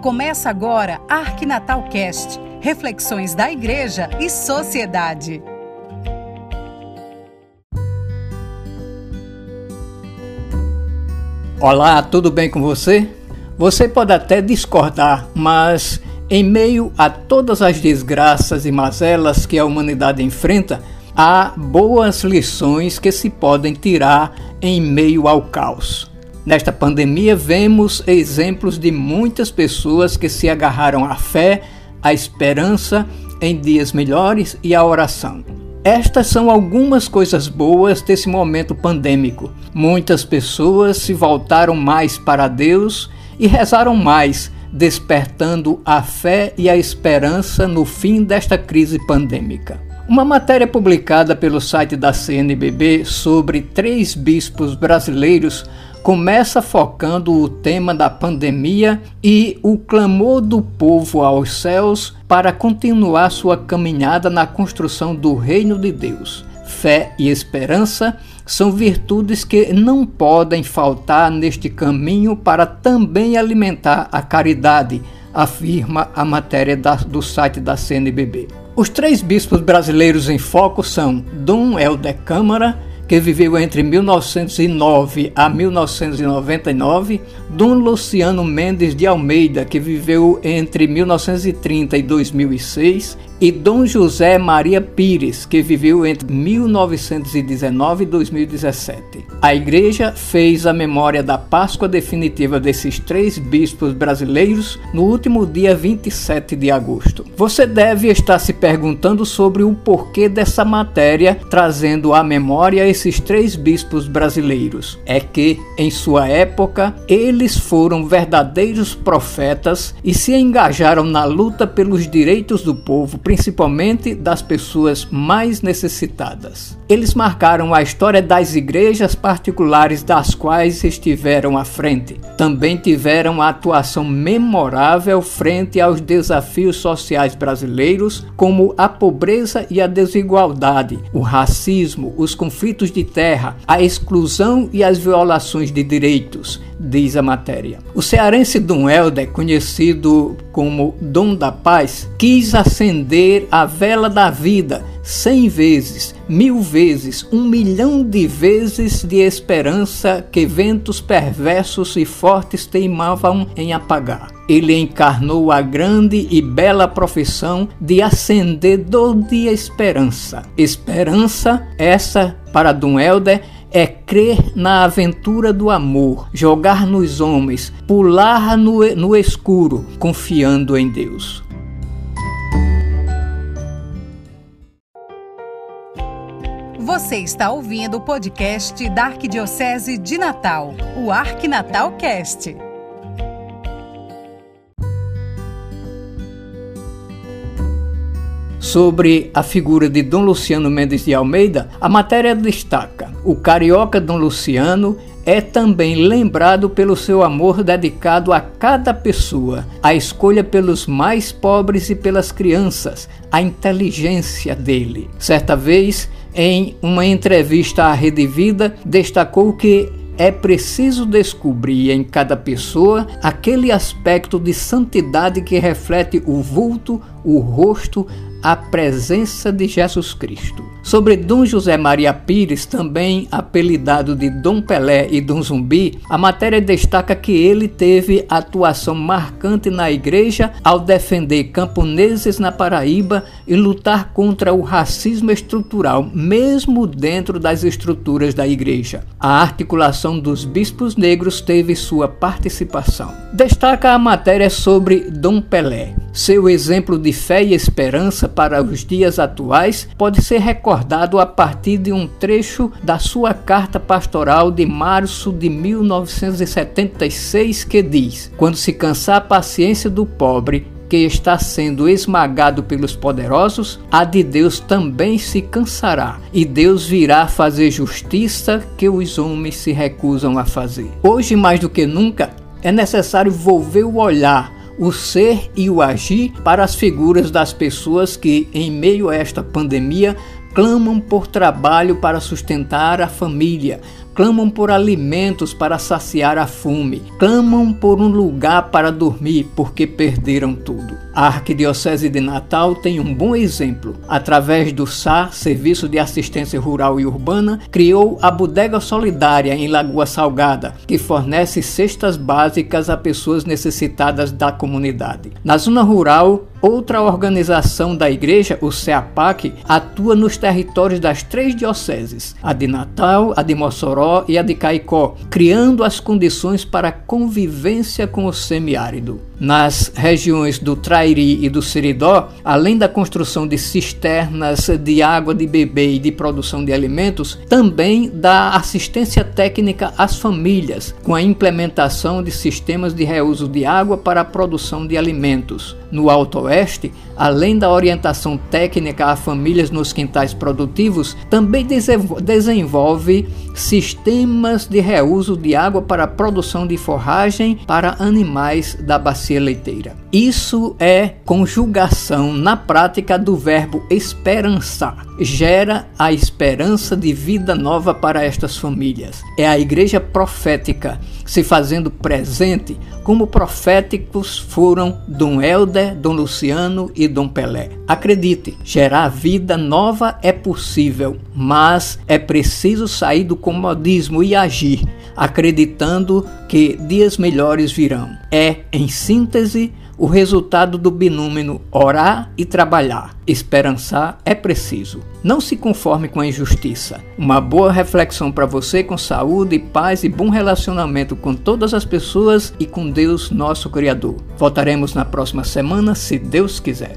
Começa agora Arquinatal Cast, reflexões da igreja e sociedade. Olá, tudo bem com você? Você pode até discordar, mas em meio a todas as desgraças e mazelas que a humanidade enfrenta, há boas lições que se podem tirar em meio ao caos. Nesta pandemia, vemos exemplos de muitas pessoas que se agarraram à fé, à esperança em dias melhores e à oração. Estas são algumas coisas boas desse momento pandêmico. Muitas pessoas se voltaram mais para Deus e rezaram mais, despertando a fé e a esperança no fim desta crise pandêmica. Uma matéria publicada pelo site da CNBB sobre três bispos brasileiros começa focando o tema da pandemia e o clamor do povo aos céus para continuar sua caminhada na construção do reino de Deus. Fé e esperança são virtudes que não podem faltar neste caminho para também alimentar a caridade, afirma a matéria da, do site da CNBB. Os três bispos brasileiros em foco são Dom Helder Câmara, que viveu entre 1909 a 1999, Dom Luciano Mendes de Almeida, que viveu entre 1930 e 2006, e Dom José Maria Pires, que viveu entre 1919 e 2017. A Igreja fez a memória da Páscoa definitiva desses três bispos brasileiros no último dia 27 de agosto. Você deve estar se perguntando sobre o porquê dessa matéria trazendo à memória esses três bispos brasileiros. É que, em sua época, eles foram verdadeiros profetas e se engajaram na luta pelos direitos do povo principalmente das pessoas mais necessitadas. Eles marcaram a história das igrejas particulares das quais estiveram à frente. Também tiveram a atuação memorável frente aos desafios sociais brasileiros, como a pobreza e a desigualdade, o racismo, os conflitos de terra, a exclusão e as violações de direitos diz a matéria. O cearense Dom Helder, conhecido como Dom da Paz, quis acender a vela da vida cem vezes, mil vezes, um milhão de vezes de esperança que ventos perversos e fortes teimavam em apagar. Ele encarnou a grande e bela profissão de acendedor de esperança. Esperança essa, para Dom Helder, é crer na aventura do amor, jogar nos homens, pular no, no escuro, confiando em Deus. Você está ouvindo o podcast da Arquidiocese de Natal, o Arquinatal Cast. Sobre a figura de Dom Luciano Mendes de Almeida, a matéria destaca: o carioca Dom Luciano é também lembrado pelo seu amor dedicado a cada pessoa, a escolha pelos mais pobres e pelas crianças, a inteligência dele. Certa vez, em uma entrevista à Rede Vida, destacou que é preciso descobrir em cada pessoa aquele aspecto de santidade que reflete o vulto, o rosto, a presença de Jesus Cristo. Sobre Dom José Maria Pires, também apelidado de Dom Pelé e Dom Zumbi, a matéria destaca que ele teve atuação marcante na igreja ao defender camponeses na Paraíba e lutar contra o racismo estrutural, mesmo dentro das estruturas da igreja. A articulação dos bispos negros teve sua participação. Destaca a matéria sobre Dom Pelé. Seu exemplo de fé e esperança para os dias atuais pode ser recordado a partir de um trecho da sua carta pastoral de março de 1976 que diz: Quando se cansar a paciência do pobre, que está sendo esmagado pelos poderosos, a de Deus também se cansará, e Deus virá fazer justiça que os homens se recusam a fazer. Hoje, mais do que nunca, é necessário volver o olhar o ser e o agir para as figuras das pessoas que, em meio a esta pandemia, clamam por trabalho para sustentar a família, clamam por alimentos para saciar a fome, clamam por um lugar para dormir porque perderam tudo. A Arquidiocese de Natal tem um bom exemplo. Através do SAR, Serviço de Assistência Rural e Urbana, criou a Bodega Solidária em Lagoa Salgada, que fornece cestas básicas a pessoas necessitadas da comunidade. Na zona rural, Outra organização da igreja, o CEAPAC, atua nos territórios das três dioceses, a de Natal, a de Mossoró e a de Caicó, criando as condições para a convivência com o semiárido nas regiões do Trairi e do Seridó, além da construção de cisternas de água de bebê e de produção de alimentos, também dá assistência técnica às famílias, com a implementação de sistemas de reuso de água para a produção de alimentos. No Alto Oeste, além da orientação técnica a famílias nos quintais produtivos, também desenvolve sistemas de reuso de água para a produção de forragem para animais da bacia leiteira. Isso é conjugação na prática do verbo esperançar. Gera a esperança de vida nova para estas famílias. É a igreja profética se fazendo presente como proféticos foram Dom Helder, Dom Luciano e Dom Pelé. Acredite, gerar vida nova é possível, mas é preciso sair do comodismo e agir, acreditando que dias melhores virão. É, em síntese, o resultado do binômio orar e trabalhar. Esperançar é preciso. Não se conforme com a injustiça. Uma boa reflexão para você com saúde, paz e bom relacionamento com todas as pessoas e com Deus, nosso Criador. Voltaremos na próxima semana, se Deus quiser.